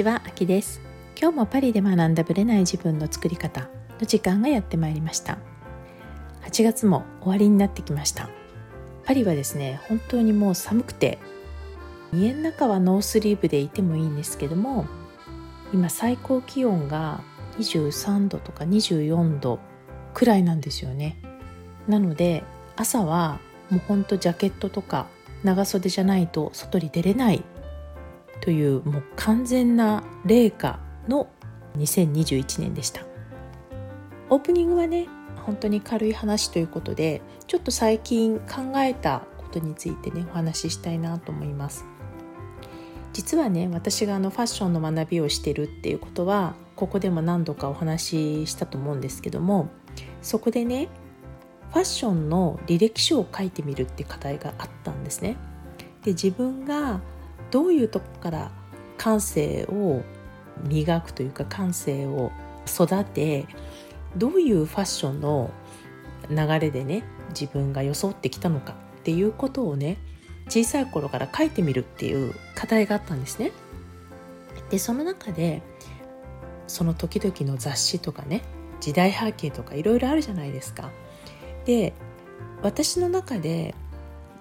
ちは、あきです。今日もパリで学んだブレない自分の作り方の時間がやってまいりました。8月も終わりになってきました。パリはですね本当にもう寒くて家の中はノースリーブでいてもいいんですけども今最高気温が23度とか24度くらいなんですよね。なので朝はもうほんとジャケットとか長袖じゃないと外に出れないというもう完全な冷夏の2021年でしたオープニングはね本当に軽い話ということでちょっと最近考えたことについてねお話ししたいなと思います実はね私があのファッションの学びをしてるっていうことはここでも何度かお話ししたと思うんですけどもそこでねファッションの履歴書を書いてみるって課題があったんですね。で自分がどういうとこから感性を磨くというか感性を育てどういうファッションの流れでね自分が装ってきたのかっていうことをね小さい頃から書いてみるっていう課題があったんですね。でその中でその時々の雑誌とかね時代背景とかいろいろあるじゃないですか。で私の中で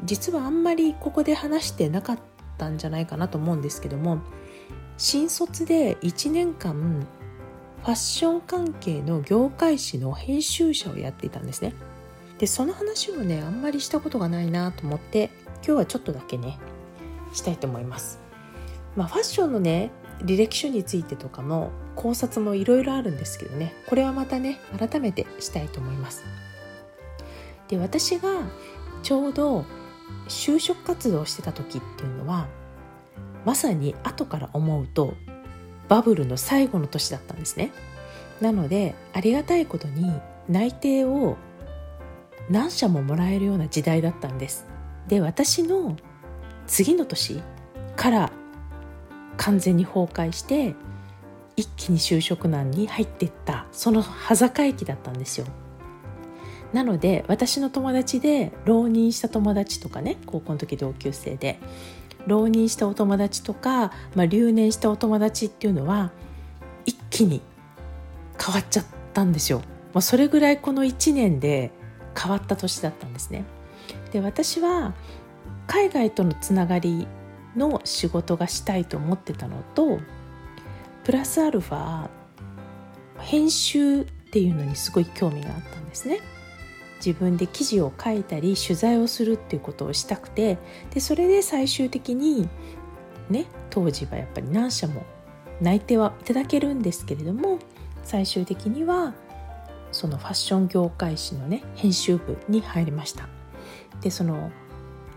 実はあんまりここで話してなかったんじゃないかなと思うんですけども新卒で1年間ファッション関係の業界誌の編集者をやっていたんですね。でその話をねあんまりしたことがないなと思って今日はちょっとだけねしたいと思います。まあ、ファッションのね履歴書についてとかの考察もいろいろあるんですけどねこれはまたね改めてしたいと思います。で私がちょうど就職活動してた時っていうのはまさに後から思うとバブルの最後の年だったんですね。なのでありがたいことに内定を何社ももらえるような時代だったんです。で私の次の年から完全に崩壊して一気に就職難に入っていったその端境期だったんですよ。なので私の友達で浪人した友達とかね高校の時同級生で浪人したお友達とか、まあ、留年したお友達っていうのは一気に変わっちゃったんですよ。まあ、それぐらいこの1年で変わった年だったんですね。で私は海外とのつながりの仕事がしたいと思ってたのとプラスアルファ編集っていうのにすごい興味があったんですね。自分で記事を書いたり取材をするっていうことをしたくてでそれで最終的にね当時はやっぱり何社も内定はいただけるんですけれども最終的にはそのファッション業界誌のね編集部に入りました。でその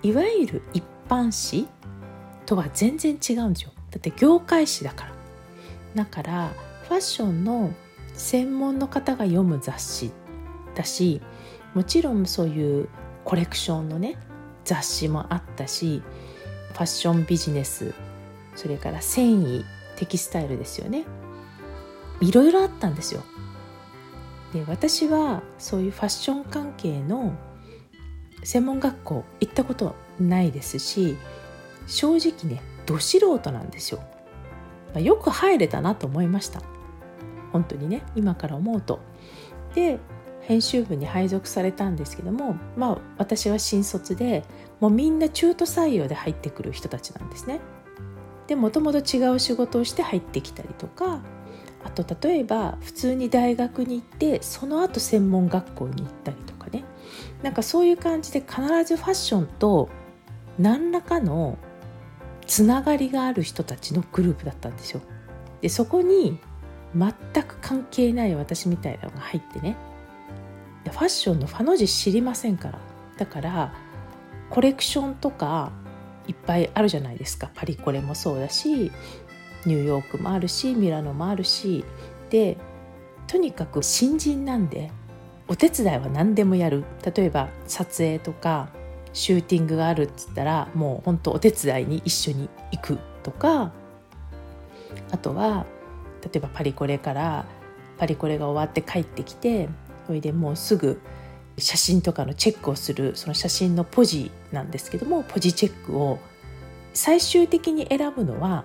いわゆる一般誌とは全然違うんですよ。だって業界誌だから。だからファッションの専門の方が読む雑誌だしもちろんそういうコレクションのね雑誌もあったしファッションビジネスそれから繊維テキスタイルですよね。いろいろあったんですよ。で私はそういうファッション関係の専門学校行ったことないですし正直ねど素人なんですよ、まあ、よく入れたなと思いました。本当にね今から思うと。で編集部に配属されたんですけどもまあ私は新卒でもうみんな中途採用で入ってくる人たちなんですね。でもともと違う仕事をして入ってきたりとかあと例えば普通に大学に行ってその後専門学校に行ったりとかねなんかそういう感じで必ずファッションと何らかのつながりがある人たちのグループだったんですよ。でそこに全く関係ない私みたいなのが入ってねファッションのファの字知りませんから。だからコレクションとかいっぱいあるじゃないですか。パリコレもそうだしニューヨークもあるしミラノもあるし。でとにかく新人なんでお手伝いは何でもやる。例えば撮影とかシューティングがあるっつったらもうほんとお手伝いに一緒に行くとか。あとは例えばパリコレからパリコレが終わって帰ってきてそれでもうすぐ写真とかのチェックをするその写真のポジなんですけどもポジチェックを最終的に選ぶのは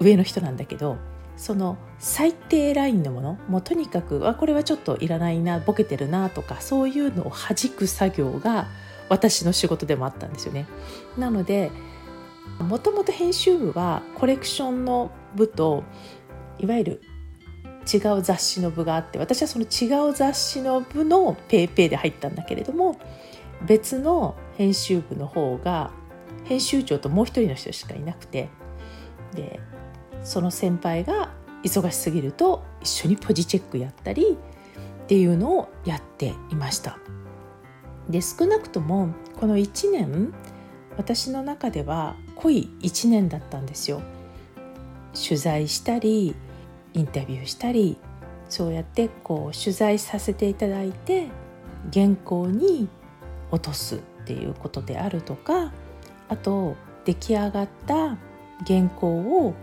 上の人なんだけどその最低ラインのものもうとにかくあこれはちょっといらないなボケてるなとかそういうのを弾く作業が私の仕事でもあったんですよね。なのでもともと編集部はコレクションの部といわゆる違う雑誌の部があって私はその違う雑誌の部の PayPay で入ったんだけれども別の編集部の方が編集長ともう一人の人しかいなくてでその先輩が忙しすぎると一緒にポジチェックやったりっていうのをやっていました。で少なくともこの1年私の中では濃い1年だったんですよ。取材したりインタビューしたりそうやってこう取材させていただいて原稿に落とすっていうことであるとかあと出来上がった原稿を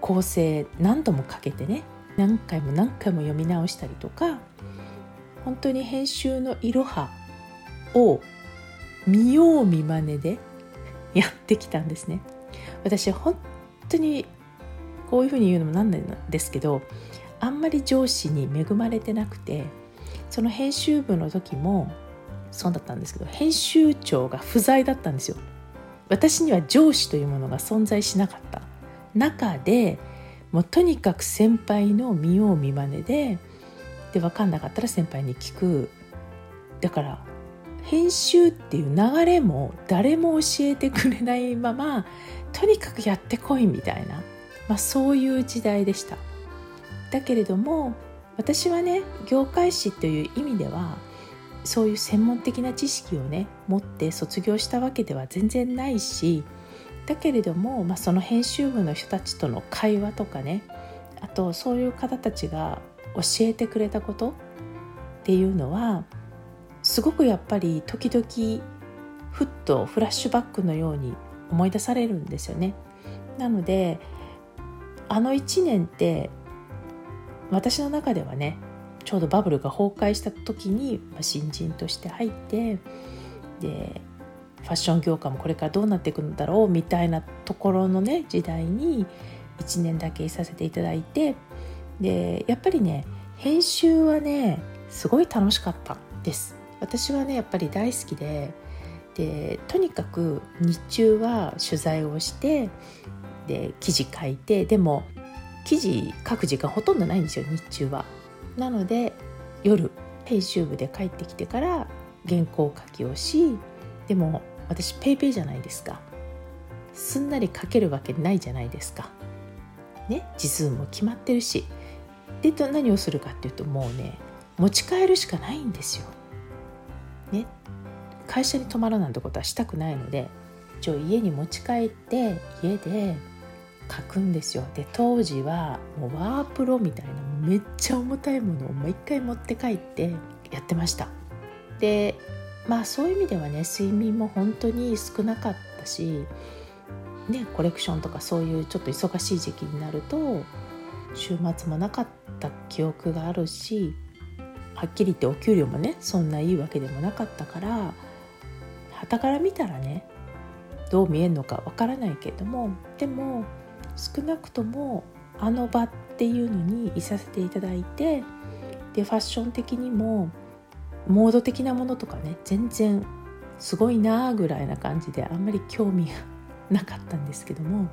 構成何度もかけてね何回も何回も読み直したりとか本当に編集のいろはを見よう見まねでやってきたんですね。私本当にこういうふうに言うのもなんなんですけどあんまり上司に恵まれてなくてその編集部の時もそうだったんですけど編集長が不在だったんですよ。私には上司というものが存在しなかった。中でもうとにかく先輩の見よう見まねでで分かんなかったら先輩に聞く。だから編集っていう流れも誰も教えてくれないままとにかくやってこいみたいな、まあ、そういう時代でしただけれども私はね業界誌という意味ではそういう専門的な知識をね持って卒業したわけでは全然ないしだけれども、まあ、その編集部の人たちとの会話とかねあとそういう方たちが教えてくれたことっていうのはすごくやっぱり時々ふっとフラッシュバックのように思い出されるんですよね。なのであの1年って私の中ではねちょうどバブルが崩壊した時に新人として入ってでファッション業界もこれからどうなっていくんだろうみたいなところのね時代に1年だけいさせていただいてでやっぱりね編集はねすごい楽しかったです。私はねやっぱり大好きででとにかく日中は取材をしてで記事書いてでも記事書く時間ほとんどないんですよ日中は。なので夜編集部で帰ってきてから原稿書きをしでも私 PayPay じゃないですかすんなり書けるわけないじゃないですか。ね字数も決まってるしで何をするかっていうともうね持ち帰るしかないんですよ。ね会社に泊まるなんてことはしたくないので一応家に持ち帰って家で書くんですよ。で当時はもうワープロみたいなめっちゃ重たいものをもう一回持って帰ってやってました。でまあそういう意味ではね睡眠も本当に少なかったしねコレクションとかそういうちょっと忙しい時期になると週末もなかった記憶があるしはっきり言ってお給料もねそんないいわけでもなかったから傍から見たらねどう見えるのかわからないけれどもでも少なくともあの場っていうのにいさせていただいてでファッション的にもモード的なものとかね全然すごいなぐらいな感じであんまり興味がなかったんですけども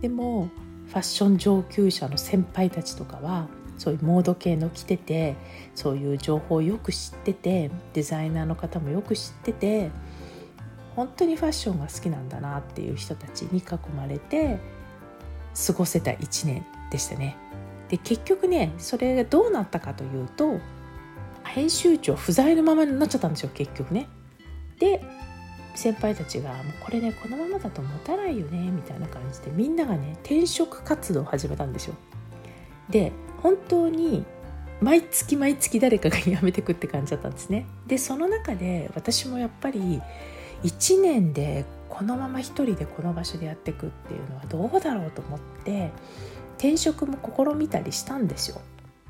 でもファッション上級者の先輩たちとかはそういうモード系の着ててそういう情報をよく知っててデザイナーの方もよく知ってて本当にファッションが好きなんだなっていう人たちに囲まれて過ごせた1年でしたね。で結局ねそれがどうなったかというと編集長不在のままになっちゃったんですよ結局ね。で先輩たちが「もうこれねこのままだと持たないよね」みたいな感じでみんながね転職活動を始めたんですよ。で本当に毎月毎月誰かが辞めてくって感じだったんですね。でその中で私もやっぱり1年でこのまま一人でこの場所でやっていくっていうのはどうだろうと思って転職も試みたりしたんですよ。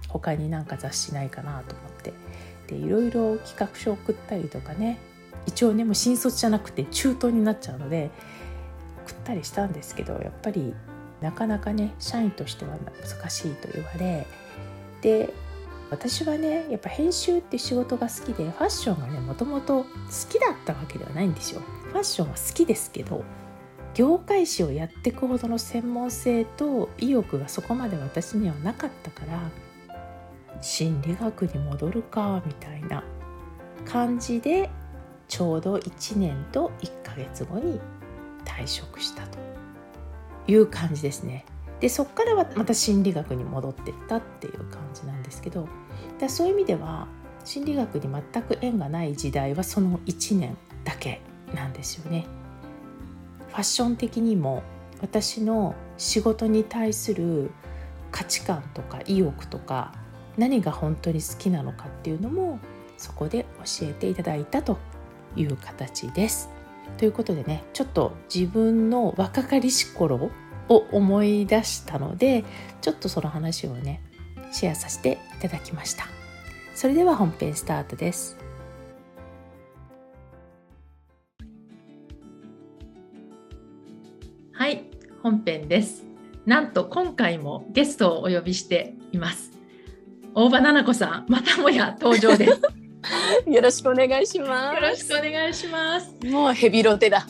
他になんか雑誌ないかなと思って。でいろいろ企画書送ったりとかね。一応ねもう新卒じゃなくて中途になっちゃうので送ったりしたんですけどやっぱりなかなかね社員としては難しいと言われで私はねやっぱ編集って仕事が好きでファッションがねもともと好きだったわけではないんですよ。ファッションは好きですけど業界誌をやっていくほどの専門性と意欲がそこまで私にはなかったから心理学に戻るかみたいな感じでちょうど1年と1ヶ月後に退職したという感じですね。でそこからはまた心理学に戻ってったっていう感じなんですけどだそういう意味では心理学に全く縁がない時代はその1年だけなんですよね。ファッション的にも私の仕事に対する価値観とか意欲とか何が本当に好きなのかっていうのもそこで教えていただいたという形です。ということでねちょっと自分の若かりし頃を思い出したのでちょっとその話をねシェアさせていただきました。それでは本編スタートです。本編ですなんと今回もゲストをお呼びしています大場奈々子さんまたもや登場です よろしくお願いします。よろしくお願いします。もうヘビロテだ。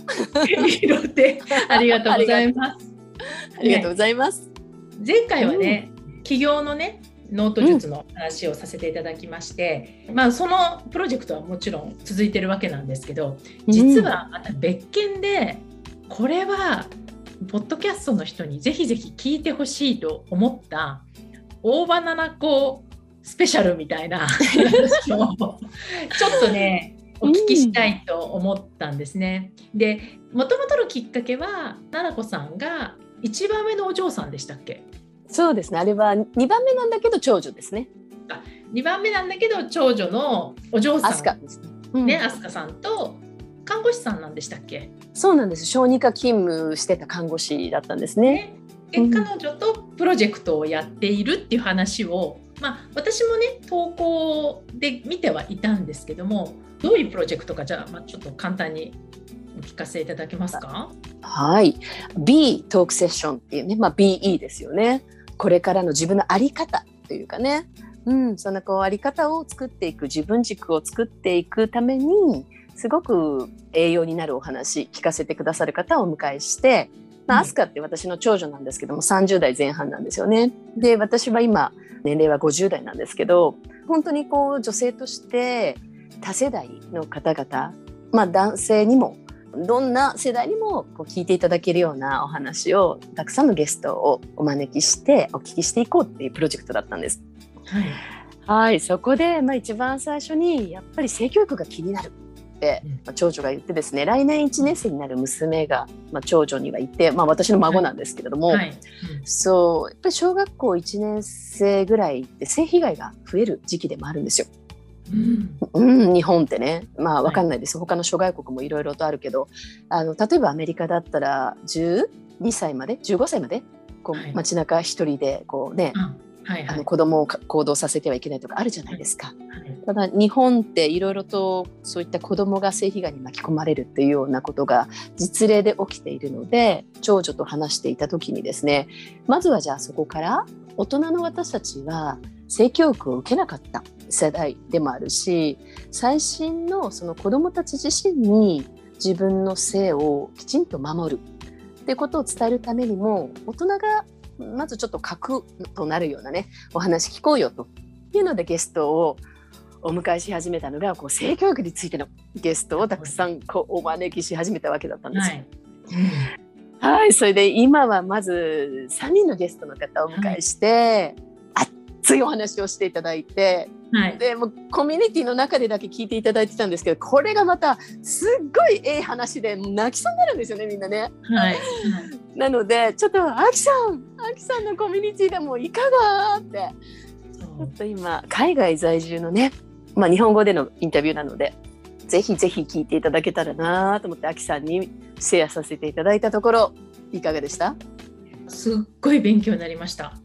ヘビロテ、ありがとうございます。ありがとうございます。ね、前回はね、うん、企業のね、ノート術の話をさせていただきまして、うん、まあそのプロジェクトはもちろん続いてるわけなんですけど、実はまた別件で、これはポッドキャストの人にぜひぜひ聞いてほしいと思った大場七子スペシャルみたいな話を ちょっとねお聞きしたいと思ったんですね。でもともとのきっかけは奈々子さんが一番目のお嬢さんでしたっけ？そうですねあれは2番目なんだけど長女ですね。あ2番目なんだけど長女のお嬢さん、飛鳥ですね。ね、飛鳥さんと看護師さんなんでしたっけ？そうなんです。小児科勤務してた看護師だったんですね。ね。で彼女とプロジェクトをやっているっていう話を、まあ、私もね投稿で見てはいたんですけどもどういうプロジェクトかじゃあ、まあ、ちょっと簡単にお聞かせいただけますか？はい。B トークセッションっていうね、まあ、BE ですよね。これからの自分の在り方というかね。うん、そんなこうあり方を作っていく自分軸を作っていくためにすごく栄養になるお話聞かせてくださる方をお迎えして、まあ、アスカって私の長女なんですけども30代前半なんですよね。で私は今年齢は50代なんですけど本当にこう女性として多世代の方々、まあ、男性にもどんな世代にもこう聞いていただけるようなお話をたくさんのゲストをお招きしてお聞きしていこうっていうプロジェクトだったんです。はいはい、そこで、まあ、一番最初にやっぱり性教育が気になる、まあ、長女が言ってですね来年1年生になる娘が、まあ、長女にはいて、まあ、私の孫なんですけれども、はい。はい。うん、そうやっぱり小学校1年生ぐらいって性被害が増える時期でもあるんですよ。うん、うん、日本ってね。まあ分かんないです、はい、他の諸外国もいろいろとあるけどあの例えばアメリカだったら12歳まで15歳までこう、街中一人でこうね、うんはいはい、あの子供を行動させてはいけないとかあるじゃないですか。はい、ただ日本っていろいろとそういった子供が性被害に巻き込まれるっていうようなことが実例で起きているので長女と話していた時にですねまずはじゃあそこから大人の私たちは性教育を受けなかった世代でもあるし最新のその子どもたち自身に自分の性をきちんと守るってことを伝えるためにも大人がまずちょっと核となるようなねお話聞こうよというのでゲストをお迎えし始めたのがこう性教育についてのゲストをたくさんこうお招きし始めたわけだったんです。よ。はい、はい、それで今はまず3人のゲストの方をお迎えして、はい、熱いお話をしていただいて、はい、でもコミュニティの中でだけ聞いていただいてたんですけどこれがまたすっごいええ話で泣きそうになるんですよねみんなね。はい、なのでちょっとあきさんあきさんのコミュニティでもいかがってちょっと今海外在住のね、まあ、日本語でのインタビューなのでぜひぜひ聞いていただけたらなと思ってあきさんにシェアさせていただいたところいかがでした？すっごい勉強になりました。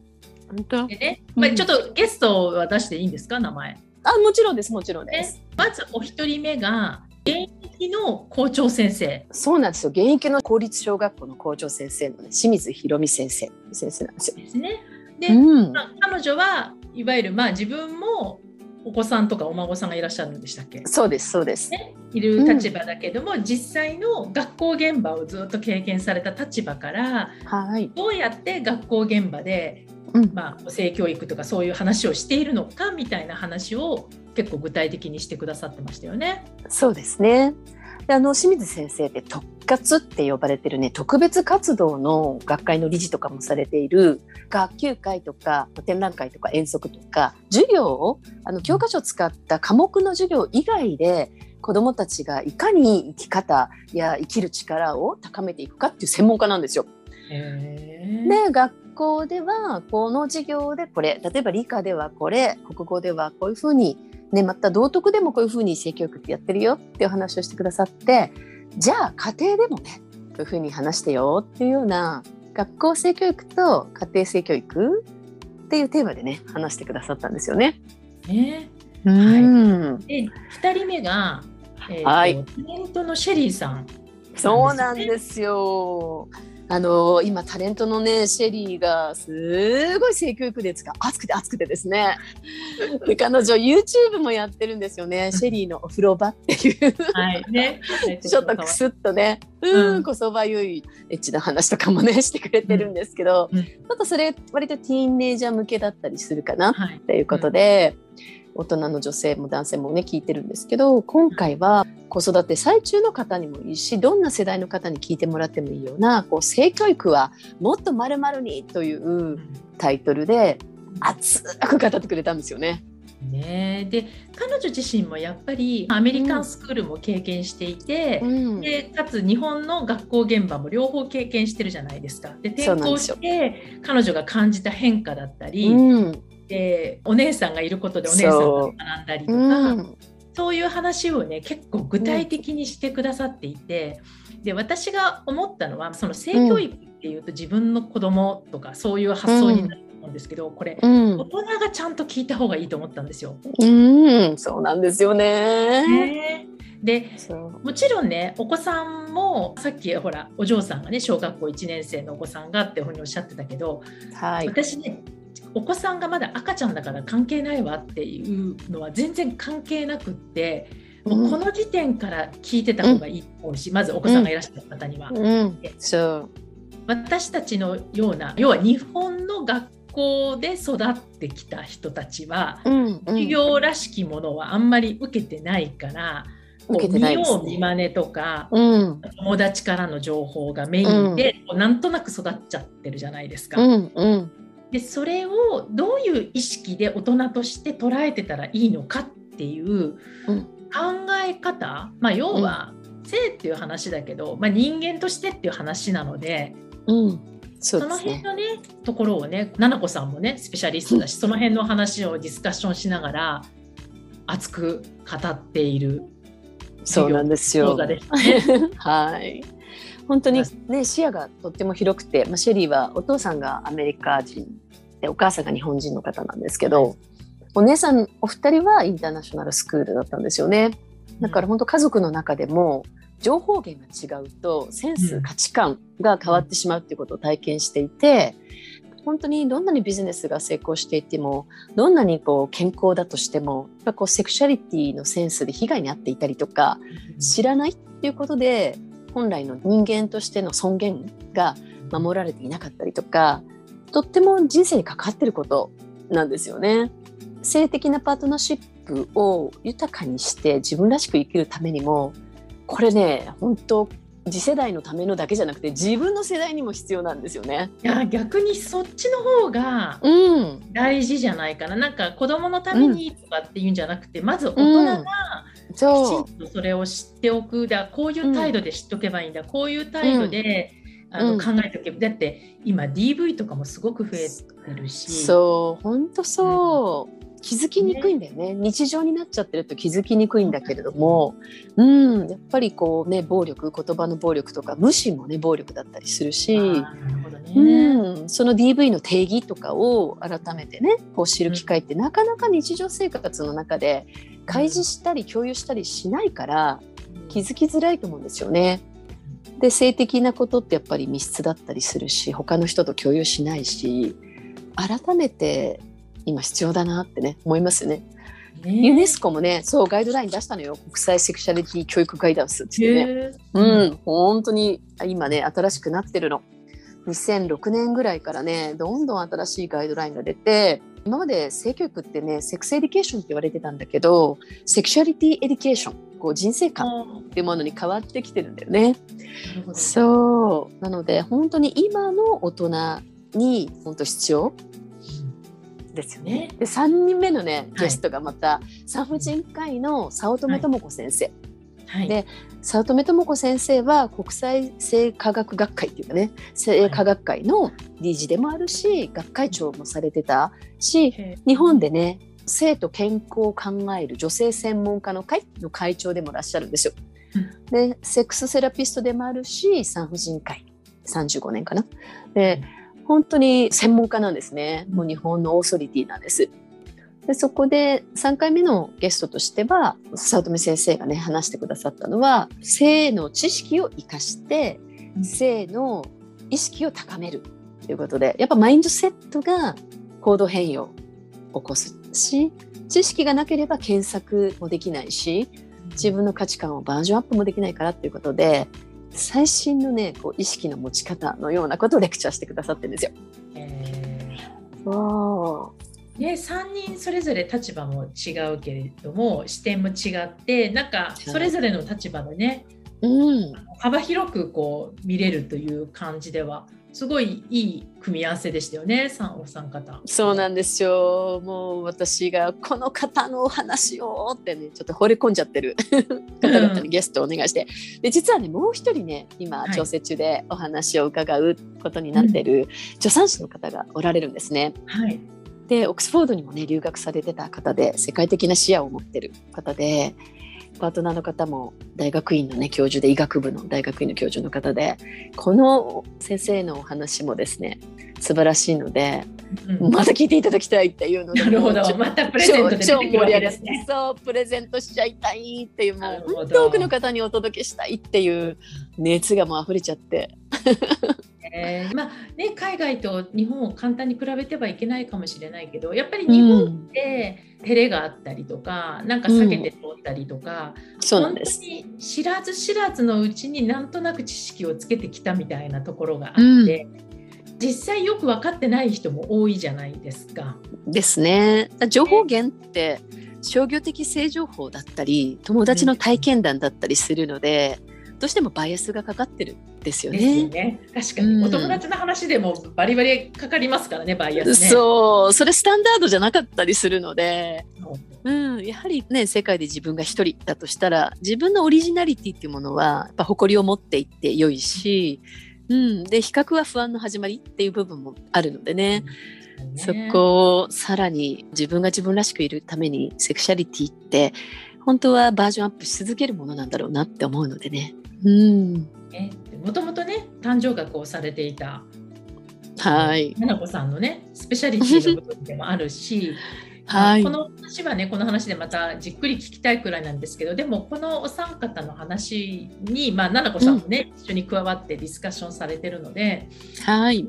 本当？でね、まあ、ちょっとゲストは出していいんですか？名前。あもちろんですもちろんです。まずお一人目が現役役の校長先生。そうなんですよ。現役の公立小学校の校長先生の、ね、清水博美先生先生なんですよ。ですね。で、うんまあ彼女はいわゆるまあ自分もお子さんとかお孫さんがいらっしゃるんでしたっけ？そうですそうです。ね、いる立場だけども、実際の学校現場をずっと経験された立場からはい。どうやって学校現場で、うんまあ、性教育とかそういう話をしているのかみたいな話を結構具体的にしてくださってましたよね。そうですね。であの清水先生って特活って呼ばれてるね特別活動の学会の理事とかもされている学級会とか展覧会とか遠足とか授業をあの教科書を使った科目の授業以外で子どもたちがいかに生き方や生きる力を高めていくかっていう専門家なんですよ。へで学校ではこの授業でこれ例えば理科ではこれ国語ではこういうふうに、ね、また道徳でもこういうふうに性教育ってやってるよっていう話をしてくださってじゃあ家庭でもねこういうふうに話してよっていうような学校性教育と家庭性教育っていうテーマでね話してくださったんですよね。ねうんで2人目が、えーとはいタレントのシェリーさん。そうなんですよ。あの今タレントのねシェリーがすごい性教育熱が熱くて熱くてですね。で 彼女 YouTube もやってるんですよね。シェリーのお風呂場っていう。はい。ね、ちょっとクスッとね。ううんんこそばゆいエッチな話とかもねしてくれてるんですけど、うん。ちょっとそれ割とティーンネイジャー向けだったりするかなはい。ということで、大人の女性も男性もね聞いてるんですけど今回は子育て最中の方にもいいしどんな世代の方に聞いてもらってもいいようなこう性教育はもっとまるにというタイトルで熱く語ってくれたんですよね。ね、で彼女自身もやっぱりアメリカンスクールも経験していて、うん。でかつ日本の学校現場も両方経験してるじゃないですか。で転校して彼女が感じた変化だったり、うんでお姉さんがいることでお姉さんが学んだりとか、うん。そういう話をね結構具体的にしてくださっていて、で私が思ったのはその性教育っていうと自分の子供とかそういう発想になると思うんですけど、これうん。大人がちゃんと聞いた方がいいと思ったんですよ。うん、そうなんですよね。ね。でもちろんねお子さんもさっきほらお嬢さんがね小学校1年生のお子さんがっていうふうにおっしゃってたけど、はい。私ねお子さんがまだ赤ちゃんだから関係ないわっていうのは全然関係なくって、もうこの時点から聞いてた方がいいと思うし、まずお子さんがいらっしゃる方には、うん、そう。私たちのような要は日本の学校で育ってきた人たちは、うん、授業らしきものはあんまり受けてないから、受けてないですね。見よう見まねとか、うん、友達からの情報がメインで、こうなんとなく育っちゃってるじゃないですか。うん、うん、でそれをどういう意識で大人として捉えてたらいいのかっていううん考え方、まあ、要は性っていう話だけど、まあ、人間としてっていう話なのでうん。そそうの。辺のねところをね奈々子さんもねスペシャリストだしその辺の話をディスカッションしながら熱く語っているそうなんですよね。はい。本当にね視野がとっても広くて、まあ、シェリーはお父さんがアメリカ人でお母さんが日本人の方なんですけど、お姉さんお二人はインターナショナルスクールだったんですよね。だから本当家族の中でも情報源が違うとセンス、うん価値観が変わってしまうっていうことを体験していて本当にどんなにビジネスが成功していてもどんなにこう健康だとしてもやっぱこうセクシャリティのセンスで被害に遭っていたりとか知らないっていうことで本来の人間としての尊厳が守られていなかったりとかとっても人生に関わってることなんですよね。性的なパートナーシップを豊かにして自分らしく生きるためにもこれね本当次世代のためのだけじゃなくて自分の世代にも必要なんですよね。いや逆にそっちの方がうん、大事じゃないかななんか子供のためにとかっていうんじゃなくて、まず大人がきちそんとそれを知っておく。だこういう態度で知っておけばいいんだ、こういう態度で、あのうん。考えておけば。だって今 DV とかもすごく増えてるうし。そう。本当そう、気づきにくいんだよね。日常になっちゃってると気づきにくいんだけれども、うん、やっぱりこうね暴力言葉の暴力とか無視もね暴力だったりするし。ね、うん、その DV の定義とかを改めてねこう知る機会ってなかなか日常生活の中で開示したり共有したりしないから気づきづらいと思うんですよね。で性的なことってやっぱり密室だったりするし他の人と共有しないし改めて今必要だなってね思いますよね。ねユネスコもねそうガイドライン出したのよ国際セクシャリティ教育ガイダンスっていうね。うん本当に今ね新しくなってるの。2006年ぐらいからねどんどん新しいガイドラインが出て今まで性教育ってね sex education って言われてたんだけどsexuality education こう人生観っていうものに変わってきてるんだよね。そうなので本当に今の大人に本当必要ですよね。で3人目のねゲストがまた、産婦人科医の早乙女智子先生。はい、で早乙女智子先生は国際性科学学会っていうかね性科学会の理事でもあるし、学会長もされてたし日本でね性と健康を考える女性専門家の会の会長でもいらっしゃるんですよ。うん、でセックスセラピストでもあるし産婦人科医35年かな。で本当に専門家なんですね。もう日本のオーソリティなんです。でそこで3回目のゲストとしては早乙女先生がね話してくださったのは性の知識を生かして性の意識を高めるということでやっぱマインドセットが行動変容を起こすし知識がなければ検索もできないし自分の価値観をバージョンアップもできないからっていうことで最新のねこう意識の持ち方のようなことをレクチャーしてくださってるんですよ。えー、ね、3人それぞれ立場も違うけれども視点も違ってなんかそれぞれの立場でね、うん、幅広くこう見れるという感じではすごいいい組み合わせでしたよねお三方。そうなんですよ。もう私がこの方のお話をってねちょっと惚れ込んじゃってる。方々にゲストをお願いして、うん、で実はねもう一人ね今調整中でお話を伺うことになってる助産師の方がおられるんですね。はい。でオックスフォードにもね留学されてた方で世界的な視野を持ってる方でパートナーの方も大学院のね教授で医学部の大学院の教授の方でこの先生のお話もですね素晴らしいので、うん、また聞いていただきたいっていうのでなるほど。またプレゼントで超盛り上げそうプレゼントしちゃいたいっていうもう多くの方にお届けしたいっていう熱がもう溢れちゃって。えー、まあね、海外と日本を簡単に比べてはいけないかもしれないけどやっぱり日本って照れがあったりとか、うん、なんか避けて通ったりとか、うん、そうなんです知らず知らずのうちになんとなく知識をつけてきたみたいなところがあって。うん実際よく分かってない人も多いじゃないですか。ですね。情報源って商業的性情報だったり友達の体験談だったりするので、どうしてもバイアスがかかってるんですよね。よね。確かに、うん、お友達の話でもバリバリかかりますからねバイアス、ね、そう。それスタンダードじゃなかったりするので。うん、やはりね世界で自分が一人だとしたら自分のオリジナリティっていうものはやっぱ誇りを持っていって良いし、うん、で比較は不安の始まりっていう部分もあるのでね、うん、そこをさらに自分が自分らしくいるためにセクシャリティって本当はバージョンアップし続けるものなんだろうなって思うのでね。もともとね誕生学をされていたはい。ななこさんのねスペシャリティの部分でもあるし はい、この話はねこの話でまたじっくり聞きたいくらいなんですけどでもこのお三方の話に、まあ、ななこさんもね、うん、一緒に加わってディスカッションされてるので、はい、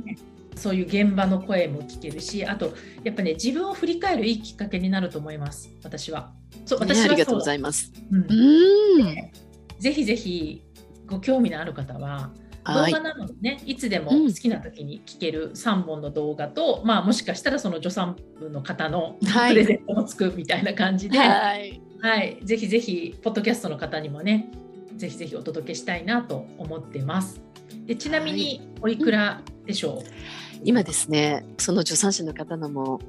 そういう現場の声も聞けるしあとやっぱね自分を振り返るいいきっかけになると思います私は。そう私は、ね、ありがとうございます。うん、うん。ぜひぜひご興味のある方は動画なのでね、い、つでも好きな時に聞ける3本の動画と、うん、まあもしかしたらその助産婦の方のプレゼントもつくみたいな感じで、はい、はい、ぜひぜひポッドキャストの方にもねぜひぜひお届けしたいなと思ってます。でちなみにおいくらでしょう、はいうん、今ですねその助産師の方のも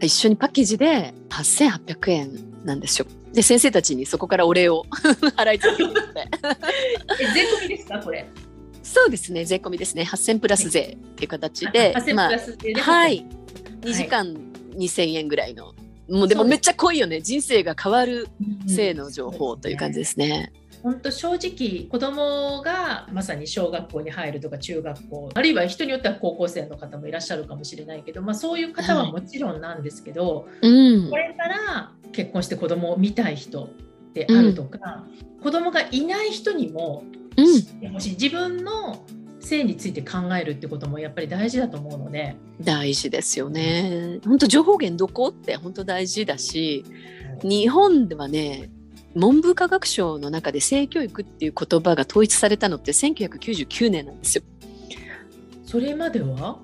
一緒にパッケージで8800円なんですよ。で先生たちにそこからお礼を 払い続けて 税込みですかこれ？そうですね税込みですね。8000プラス税っていう形で、はい、まあ、はい。2時間2000円ぐらいの、もうでもめっちゃ濃いよね。人生が変わる性の情報という感じですね。本当正直子供がまさに小学校に入るとか中学校あるいは人によっては高校生の方もいらっしゃるかもしれないけど、まあ、そういう方はもちろんなんですけど、はいうん、これから結婚して子供を見たい人であるとか、うん、子供がいない人にも知ってほしい、自分の性について考えるってこともやっぱり大事だと思うので。大事ですよね。本当情報源どこって本当大事だし、日本ではね文部科学省の中で性教育っていう言葉が統一されたのって1999年なんですよ。それまでは？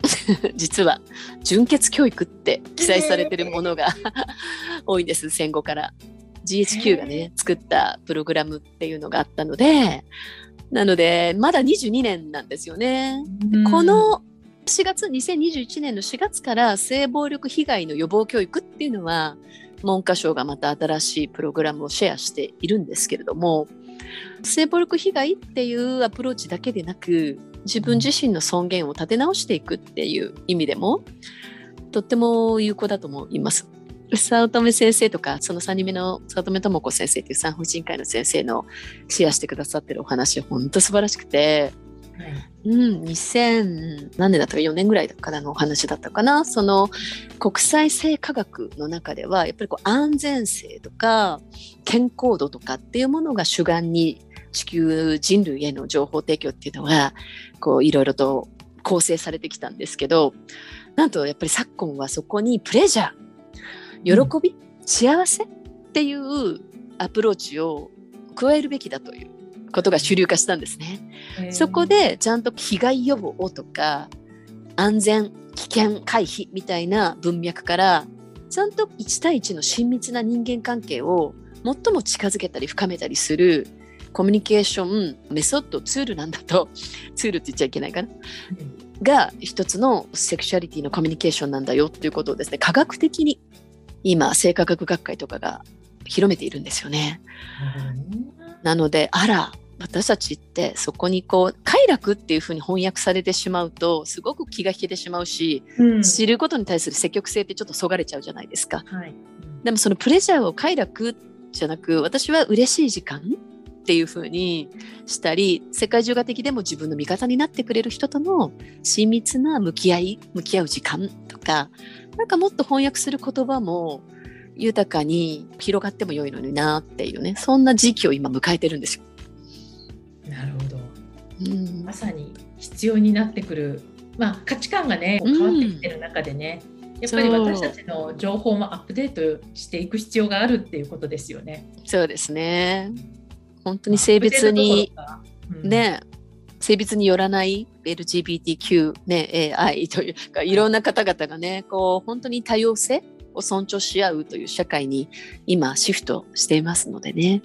実は純血教育って記載されてるものが多いんです戦後から。GHQ がね作ったプログラムっていうのがあったので。なのでまだ22年なんですよね。この4月2021年の4月から性暴力被害の予防教育っていうのは文科省がまた新しいプログラムをシェアしているんですけれども性暴力被害っていうアプローチだけでなく自分自身の尊厳を立て直していくっていう意味でもとっても有効だと思います。早乙女先生とかその3人目の早乙女智子先生という産婦人科医の先生のシェアしてくださってるお話本当素晴らしくて、うん。2000何年だったか4年ぐらいからのお話だったかな。その国際性科学の中ではやっぱりこう安全性とか健康度とかっていうものが主眼に地球人類への情報提供っていうのはこういろいろと構成されてきたんですけどなんとやっぱり昨今はそこにプレジャー喜び、うん、幸せっていうアプローチを加えるべきだということが主流化したんですね。そこでちゃんと被害予防とか安全危険回避みたいな文脈からちゃんと1対1の親密な人間関係を最も近づけたり深めたりするコミュニケーションメソッドツールなんだとツールって言っちゃいけないかな、が一つのセクシュアリティのコミュニケーションなんだよっていうことをですね科学的に今生化学学会とかが広めているんですよね。なのであら私たちってそこにこう快楽っていうふうに翻訳されてしまうとすごく気が引けてしまうし、うん、知ることに対する積極性ってちょっとそがれちゃうじゃないですか。はい、でもそのプレジャーを快楽じゃなく私は嬉しい時間っていう風にしたり世界中が敵でも自分の味方になってくれる人との親密な向き合い向き合う時間とかなんかもっと翻訳する言葉も豊かに広がっても良いのになっていうねそんな時期を今迎えてるんですよ。なるほど、うん、まさに必要になってくる、まあ、価値観がね変わってきてる中でね、うんやっぱり私たちの情報もアップデートしていく必要があるっていうことですよね。そうですね。本当に性別に、ね、性別によらない LGBTQ、ね、AI というかいろんな方々がねこう本当に多様性を尊重し合うという社会に今シフトしていますのでね。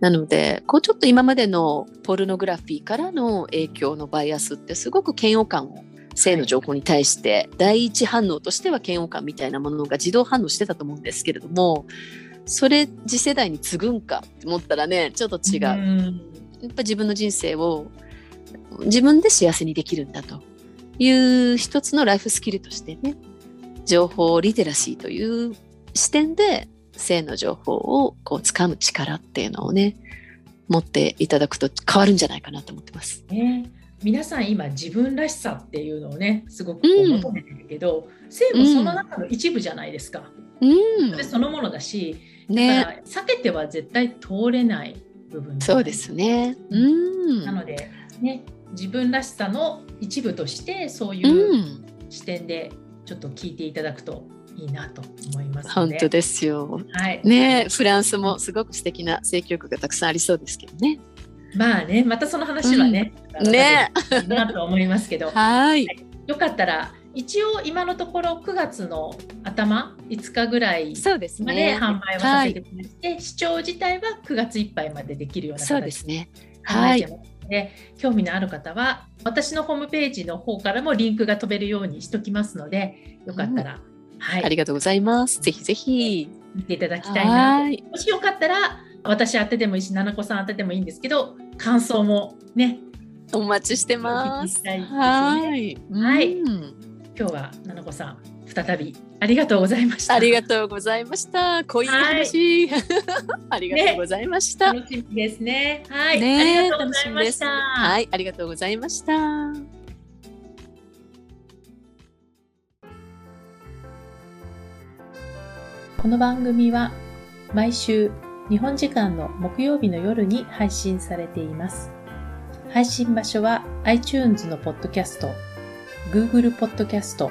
なのでこうちょっと今までのポルノグラフィーからの影響のバイアスってすごく嫌悪感を性の情報に対して第一反応としては嫌悪感みたいなものが自動反応してたと思うんですけれどもそれ次世代に継ぐんかって思ったらねちょっと違う。うやっぱ自分の人生を自分で幸せにできるんだという一つのライフスキルとしてね情報リテラシーという視点で性の情報をこう掴む力っていうのをね持っていただくと変わるんじゃないかなと思ってます。ね、皆さん今自分らしさっていうのをねすごく求めてるけど、うん、性もその中の一部じゃないですか。うん、それそのものだしね、避けては絶対通れない部分。そうですね。うん、なので、ね、自分らしさの一部としてそういう視点でちょっと聞いていただくといいなと思います、本当ですよ。はい、ねフランスもすごごく素敵な性教育がたくさんありそうですけどね。まあねまたその話はね、うん、ね。いいなと思いますけど。はい、よかったら一応今のところ9月の頭5日ぐらいまで販売をさせてくれて、ねはい、視聴自体は9月いっぱいまでできるような形ですね。はい、で興味のある方は私のホームページの方からもリンクが飛べるようにしときますのでよかったら、うん、はい、ありがとうございます。ぜひぜひ見ていただきたいなもしよかったら私当ててもいいし、ななこさん当ててもいいんですけど、感想もね。お待ちしてます。ね、はい。はい。うん今日はななこさん再びありがとうございました。ありがとうございました。濃い話、はい、ありがとうございました、ね、楽しみですね。はい、ね、ありがとうございました。はい、ありがとうございました。この番組は毎週日本時間の木曜日の夜に配信されています。配信場所は iTunes のポッドキャスト、Google ポッドキャスト、